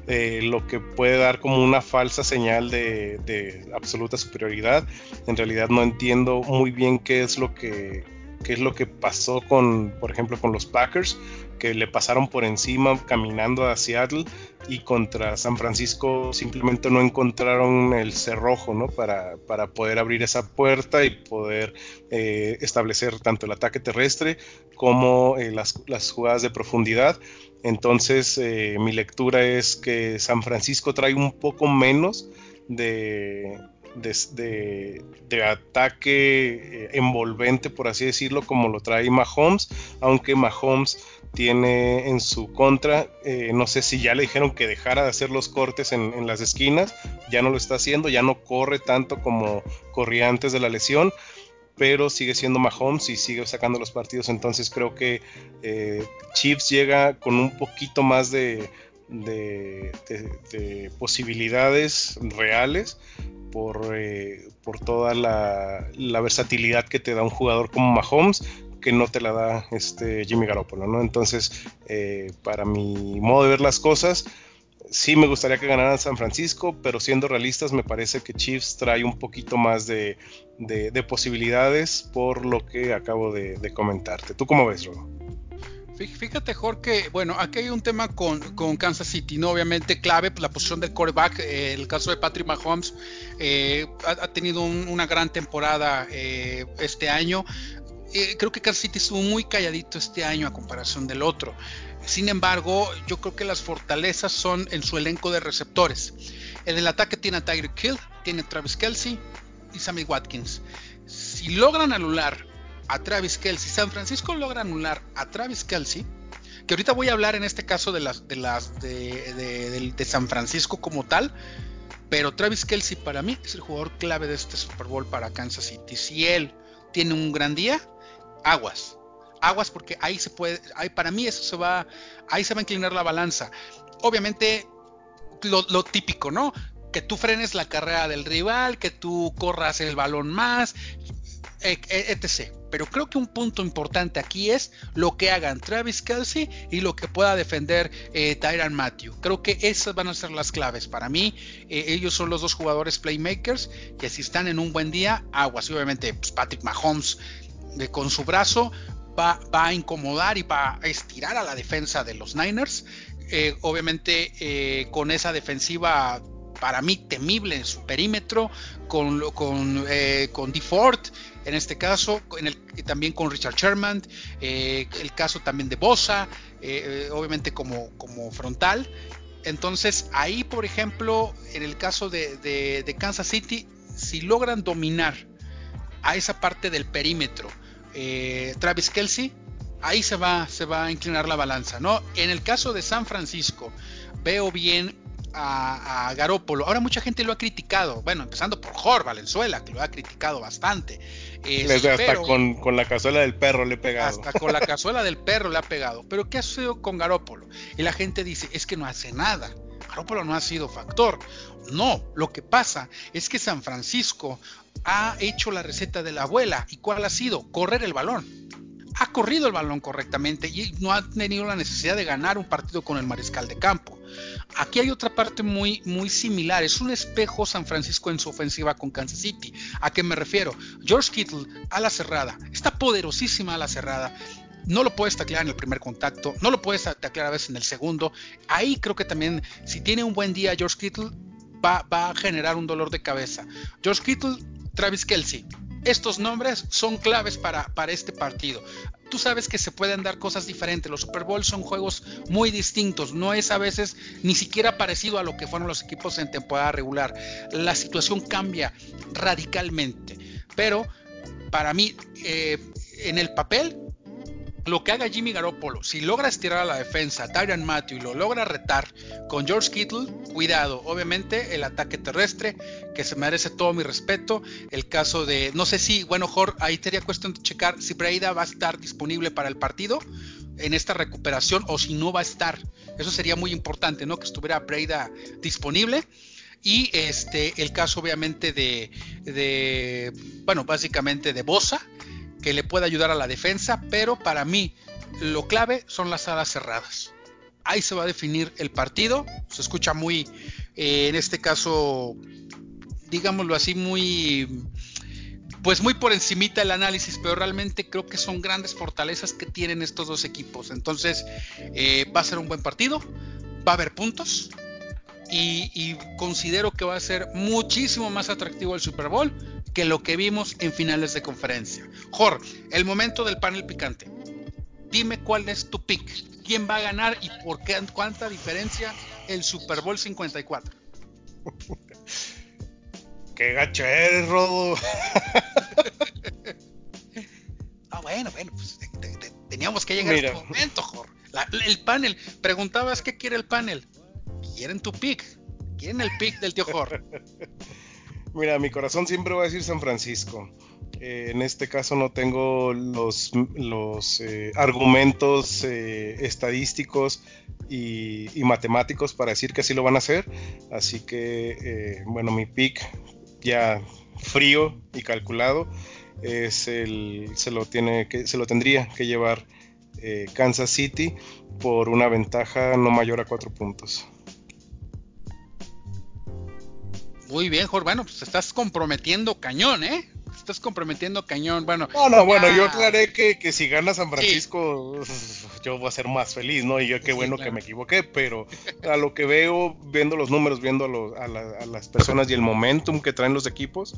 eh, lo que puede dar como una falsa señal de, absoluta superioridad. En realidad no entiendo muy bien qué es lo que que es lo que pasó con, por ejemplo, con los Packers, que le pasaron por encima caminando a Seattle y contra San Francisco simplemente no encontraron el cerrojo ¿no? para, para poder abrir esa puerta y poder eh, establecer tanto el ataque terrestre como eh, las, las, jugadas de profundidad. Entonces eh, mi lectura es que San Francisco trae un poco menos de, de, de, ataque envolvente, por así decirlo, como lo trae Mahomes, aunque Mahomes tiene en su contra. Eh, no sé si ya le dijeron que dejara de hacer los cortes en, las esquinas, ya no lo está haciendo, ya no corre tanto como corría antes de la lesión, pero sigue siendo Mahomes y sigue sacando los partidos. Entonces creo que eh, Chiefs llega con un poquito más de, de, posibilidades reales. Por, eh, por toda la, versatilidad que te da un jugador como Mahomes, que no te la da este Jimmy Garoppolo, ¿no? Entonces, eh, para mi modo de ver las cosas, sí me gustaría que ganaran San Francisco, pero siendo realistas, me parece que Chiefs trae un poquito más de, posibilidades por lo que acabo de, comentarte. ¿Tú cómo ves, Robo? Fíjate, Jorge, bueno, aquí hay un tema con, Kansas City, ¿no? Obviamente clave, pues, la posición del quarterback, eh, el caso de Patrick Mahomes, eh, ha, tenido una gran temporada este año. Eh, creo que Kansas City estuvo muy calladito este año a comparación del otro. Sin embargo, yo creo que las fortalezas son en su elenco de receptores. En el ataque tiene a Tiger Kill, tiene Travis Kelsey y Sammy Watkins. Si logran anular a Travis Kelsey, San Francisco logra anular a Travis Kelsey, que ahorita voy a hablar en este caso de las de las de, de San Francisco como tal, pero Travis Kelsey para mí es el jugador clave de este Super Bowl para Kansas City. Si él tiene un gran día, aguas. Aguas porque ahí se puede, ahí para mí eso se va, ahí se va a inclinar la balanza. Obviamente lo, típico, ¿no? Que tú frenes la carrera del rival, que tú corras el balón más, etc. Pero creo que un punto importante aquí es lo que hagan Travis Kelsey y lo que pueda defender eh, Matthew. Creo que esas van a ser las claves. Para mí, eh, ellos son los dos jugadores playmakers que si están en un buen día, aguas. Y obviamente pues, Patrick Mahomes con su brazo va, a incomodar y va a estirar a la defensa de los Niners. Eh, obviamente eh, con esa defensiva para mí temible en su perímetro, con, con, eh, con DeFord, en este caso, en el, también con Richard Sherman, el caso también de Bosa, obviamente como, como frontal. Entonces ahí, por ejemplo, en el caso de, de Kansas City, si logran dominar a esa parte del perímetro, eh, Travis Kelsey, ahí se va, se va a inclinar la balanza, ¿no? En el caso de San Francisco, veo bien a, Garópolo. Ahora mucha gente lo ha criticado, bueno, empezando por Jorge Valenzuela, que lo ha criticado bastante. hasta con, la cazuela del perro le ha pegado. Hasta con la cazuela del perro le ha pegado. Pero ¿qué ha sucedido con Garópolo? Y la gente dice, es que no hace nada. Garópolo no ha sido factor. No, lo que pasa es que San Francisco ha hecho la receta de la abuela. ¿Y cuál ha sido? Correr el balón. Ha corrido el balón correctamente y no ha tenido la necesidad de ganar un partido con el mariscal de campo. Aquí hay otra parte muy, muy similar. Es un espejo San Francisco en su ofensiva con Kansas City. ¿A qué me refiero? George Kittle a la cerrada. Está poderosísima a la cerrada no lo puedes taclear en el primer contacto, no lo puedes taclear a veces en el segundo. Ahí creo que también, si tiene un buen día George Kittle, va, va, a generar un dolor de cabeza. George Kittle Travis Kelsey. Estos nombres son claves para, para este partido. Tú sabes que se pueden dar cosas diferentes. Los Super Bowl son juegos muy distintos. No es a veces ni siquiera parecido a lo que fueron los equipos en temporada regular. La situación cambia radicalmente. Pero para mí, eh, en el papel, lo que haga Jimmy Garoppolo, si logra estirar a la defensa, Tyron Matthew y lo logra retar con George Kittle, cuidado, obviamente el ataque terrestre, que se merece todo mi respeto, el caso de, no sé si, bueno, Jorge, ahí sería cuestión de checar si Breida va a estar disponible para el partido en esta recuperación o si no va a estar. Eso sería muy importante, ¿no? Que estuviera Breida disponible. Y este, el caso obviamente de, de bueno, básicamente de Bosa, que le puede ayudar a la defensa, pero para mí lo clave son las alas cerradas. Ahí se va a definir el partido. Se escucha muy, eh, en este caso, digámoslo así, muy pues muy por encimita el análisis, pero realmente creo que son grandes fortalezas que tienen estos dos equipos. Entonces, eh, va a ser un buen partido, va a haber puntos y, y, considero que va a ser muchísimo más atractivo el Super Bowl que lo que vimos en finales de conferencia. Jor, el momento del panel picante. Dime cuál es tu pick, quién va a ganar y por qué, cuánta diferencia el Super Bowl 54. Qué gacho eres, Rodo. ah, bueno, bueno, pues te, te, teníamos que llegar Mira. a este momento, Jor. La, el panel, preguntabas qué quiere el panel. Quieren tu pick, quieren el pick del tío Jor. Mira, mi corazón siempre va a decir San Francisco. Eh, en este caso no tengo los, los eh, argumentos eh, estadísticos y, y, matemáticos para decir que así lo van a hacer. Así que, eh, bueno, mi pick ya frío y calculado es el se lo tiene que se lo tendría que llevar Kansas City por una ventaja no mayor a cuatro puntos. Muy bien, Jorge. Bueno, pues te estás comprometiendo cañón, ¿eh? Te estás comprometiendo cañón. Bueno, no, no, bueno, yo aclaré que, que si gana San Francisco, sí. yo voy a ser más feliz, ¿no? Y yo qué sí, bueno claro. que me equivoqué, pero a lo que veo, viendo los números, viendo a, los, a, la, a las personas y el momentum que traen los equipos,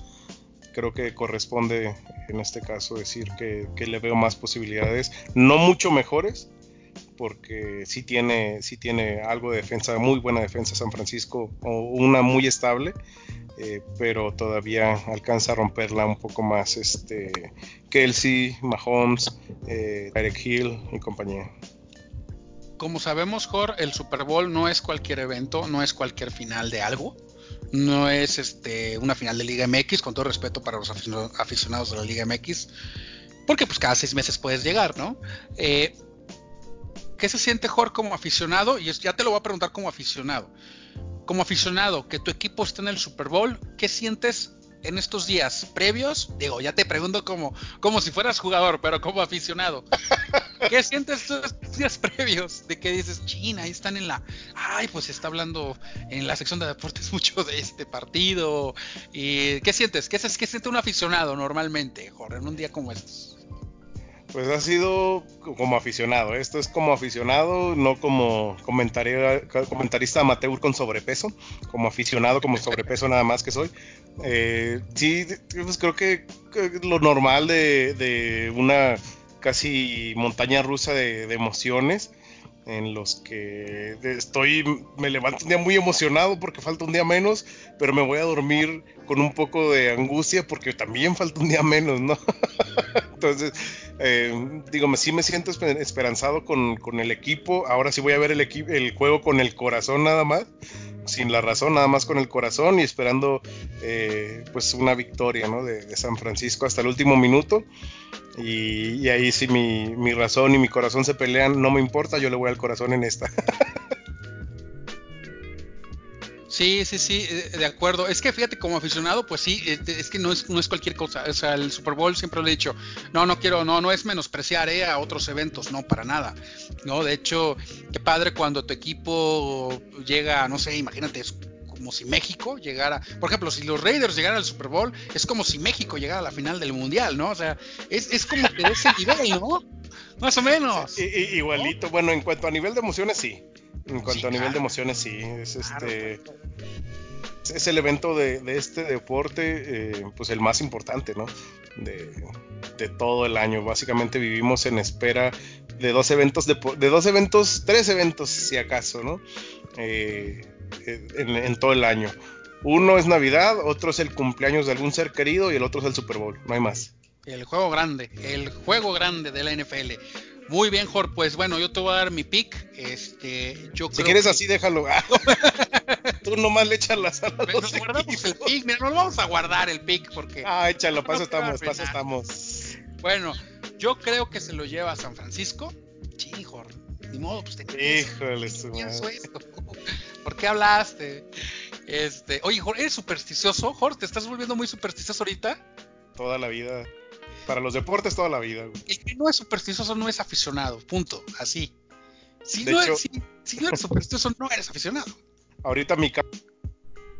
creo que corresponde en este caso decir que, que, le veo más posibilidades, no mucho mejores, porque sí tiene, sí tiene algo de defensa, muy buena defensa San Francisco, o una muy estable, eh, pero todavía alcanza a romperla un poco más este Kelsey, Mahomes, eh, Derek Hill y compañía. Como sabemos, Jor, el Super Bowl no es cualquier evento, no es cualquier final de algo no es este una final de Liga MX, con todo respeto para los aficionados de la Liga MX, porque pues cada seis meses puedes llegar, ¿no? Eh, ¿Qué se siente Jorge como aficionado? Y ya te lo voy a preguntar como aficionado. Como aficionado, que tu equipo esté en el Super Bowl, ¿qué sientes en estos días previos? Digo, ya te pregunto como, como si fueras jugador, pero como aficionado. ¿Qué sientes estos días previos de que dices, China, ahí están en la... Ay, pues se está hablando en la sección de deportes mucho de este partido. ¿Y qué sientes? ¿Qué, qué siente un aficionado normalmente, Jorge, en un día como estos? Pues ha sido como aficionado. Esto es como aficionado, no como comentarista amateur con sobrepeso. Como aficionado, como sobrepeso nada más que soy. Eh, sí, pues creo que, que lo normal de, de, una casi montaña rusa de, de, emociones en los que estoy, me levanto un día muy emocionado porque falta un día menos, pero me voy a dormir con un poco de angustia porque también falta un día menos, ¿no? Entonces, eh, digo, sí me siento esperanzado con, con, el equipo. Ahora sí voy a ver el, el juego con el corazón nada más, sin la razón, nada más con el corazón y esperando eh, pues una victoria ¿no? de, de, San Francisco hasta el último minuto. Y, y ahí sí mi, mi, razón y mi corazón se pelean, no me importa, yo le voy al corazón en esta. Sí, sí, sí, eh, de acuerdo. Es que fíjate, como aficionado, pues sí, es que no es, no es cualquier cosa. O sea, el Super Bowl siempre lo he dicho. No, no quiero, no, no es menospreciar eh, a otros eventos, no, para nada. No, de hecho, qué padre cuando tu equipo llega, no sé, imagínate, es como si México llegara, por ejemplo, si los Raiders llegaran al Super Bowl, es como si México llegara a la final del Mundial, ¿no? O sea, es, es como que de ese nivel, ¿no? Más o menos. I, igualito, ¿no? bueno, en cuanto a nivel de emociones, sí. En cuanto sí, a nivel claro. de emociones, sí. Es este. Claro. Es el evento de, de este deporte, eh, pues el más importante, ¿no? De, de, todo el año. Básicamente vivimos en espera de dos eventos, de, de dos eventos, tres eventos, si acaso, ¿no? Eh, en, en, todo el año. Uno es Navidad, otro es el cumpleaños de algún ser querido y el otro es el Super Bowl. No hay más. El juego grande, el juego grande de la NFL. Muy bien, Jorge. Pues bueno, yo te voy a dar mi pick. Este, yo si quieres que... así, déjalo. Tú nomás le echas la sal los Nos guardamos el pick. Mira, no lo vamos a guardar el pick porque. Ah, échalo, paso estamos, paso estamos. Bueno, yo creo que se lo lleva a San Francisco. Sí, Jorge. Ni modo, pues te Híjole, su ¿Por qué hablaste? Este, oye, Jorge, ¿eres supersticioso? Jorge, ¿te estás volviendo muy supersticioso ahorita? Toda la vida. Para los deportes toda la vida. Güey. El que no es supersticioso no es aficionado, punto, así. Si, no, hecho, si, si no, eres supersticioso no eres aficionado. Ahorita mi,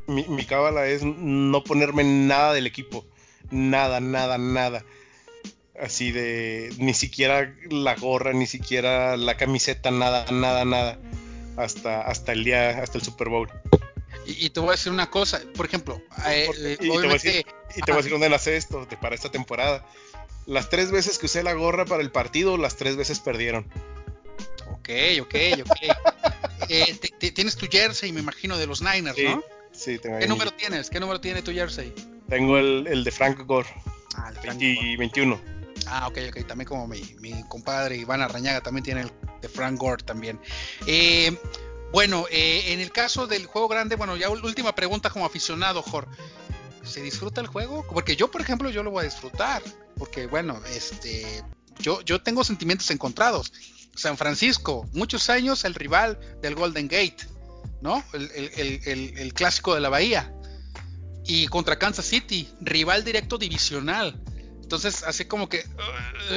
mi, mi cábala es no ponerme nada del equipo. Nada, nada, nada. Así de ni siquiera la gorra, ni siquiera la camiseta, nada, nada, nada. Hasta, hasta el día, hasta el Super Bowl. Y, te voy a decir una cosa, por ejemplo, eh, y, te voy a decir, y te voy a decir dónde nace esto, de, para esta temporada. Las tres veces que usé la gorra para el partido, las tres veces perdieron. Ok, ok, ok. eh, tienes tu jersey, me imagino, de los Niners, ¿no? Sí, tengo ¿Qué número tienes? ¿Qué número tiene tu jersey? Tengo el, el de Frank Gore. Ah, el de Frank 20, 21. Ah, ok, ok. También como mi, mi compadre Iván Arrañaga también tiene el de Frank Gore también. Eh, bueno, eh, en el caso del juego grande, bueno, ya última pregunta como aficionado, Jorge. ¿Se disfruta el juego? Porque yo, por ejemplo, yo lo voy a disfrutar. Porque, bueno, este, yo, yo tengo sentimientos encontrados. San Francisco, muchos años el rival del Golden Gate, ¿no? El, clásico de la Bahía. Y contra Kansas City, rival directo divisional. Entonces, hace como que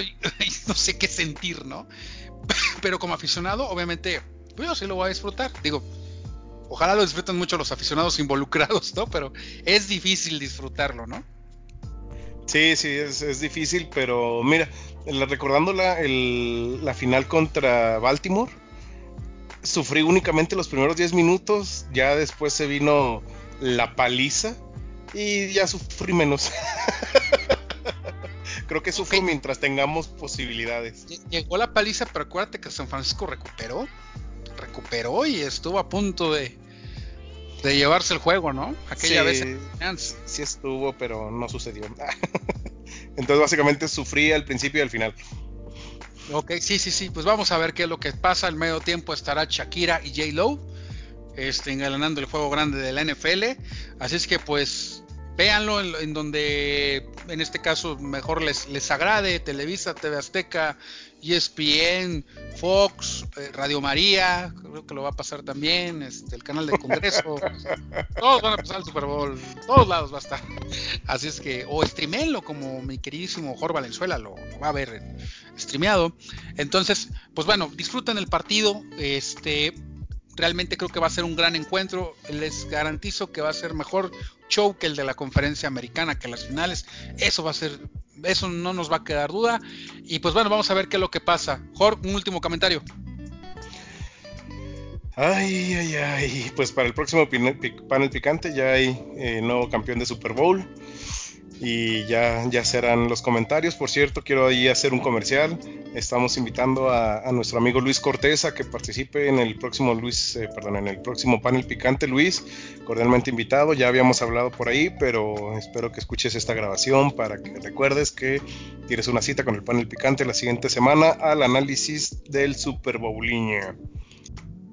no sé qué sentir, ¿no? Pero como aficionado, obviamente, pues yo sí lo voy a disfrutar. Digo, ojalá lo disfruten mucho los aficionados involucrados, ¿no? Pero es difícil disfrutarlo, ¿no? Sí, sí, es, difícil, pero mira, recordando la, la final contra Baltimore, sufrí únicamente los primeros 10 minutos, ya después se vino la paliza y ya sufrí menos. Creo que sufro mientras tengamos posibilidades. Llegó la paliza, pero acuérdate que San Francisco recuperó. Recuperó y estuvo a punto de, de llevarse el juego, ¿no? Aquella vez. Sí estuvo, pero no sucedió. Entonces básicamente sufrí al principio y al final. Ok, sí, sí, sí. Pues vamos a ver qué es lo que pasa. Al medio tiempo estará Shakira y J. Lowe este, engalanando el juego grande de la NFL. Así es que pues véanlo en, donde en este caso mejor les, les agrade. Televisa, TV Azteca, ESPN, Fox, eh, Radio María, creo que lo va a pasar también, este, el canal del Congreso, todos van a pasar el Super Bowl, todos lados va a estar. Así es que, o streamenlo como mi queridísimo Jorge Valenzuela lo, va a ver streameado. Entonces, pues bueno, disfruten el partido, este, realmente creo que va a ser un gran encuentro, les garantizo que va a ser mejor show que el de la conferencia americana, que las finales, eso va a ser eso no nos va a quedar duda. Y pues bueno, vamos a ver qué es lo que pasa. Jorge, un último comentario. Ay, ay, ay. Pues para el próximo panel picante ya hay eh, nuevo campeón de Super Bowl y ya, ya serán los comentarios. Por cierto, quiero ahí hacer un comercial. Estamos invitando a, nuestro amigo Luis Cortés a que participe en el próximo Luis, eh, perdón, en el próximo panel picante. Luis, cordialmente invitado. Ya habíamos hablado por ahí, pero espero que escuches esta grabación para que recuerdes que tienes una cita con el panel picante la siguiente semana al análisis del Super Bowliña.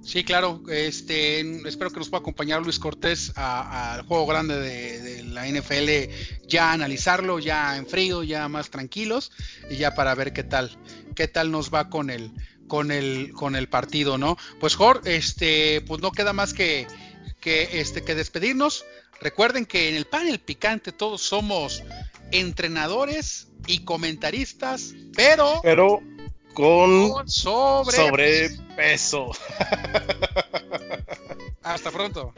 Sí, claro. Este, espero que nos pueda acompañar Luis Cortés al juego grande de, la NFL, ya analizarlo, ya en frío, ya más tranquilos y ya para ver qué tal, qué tal nos va con el, con el, con el partido, ¿no? Pues Jorge, este, pues no queda más que, que, este, que despedirnos. Recuerden que en el panel picante todos somos entrenadores y comentaristas, pero, pero con, sobre... sobrepeso. Hasta pronto.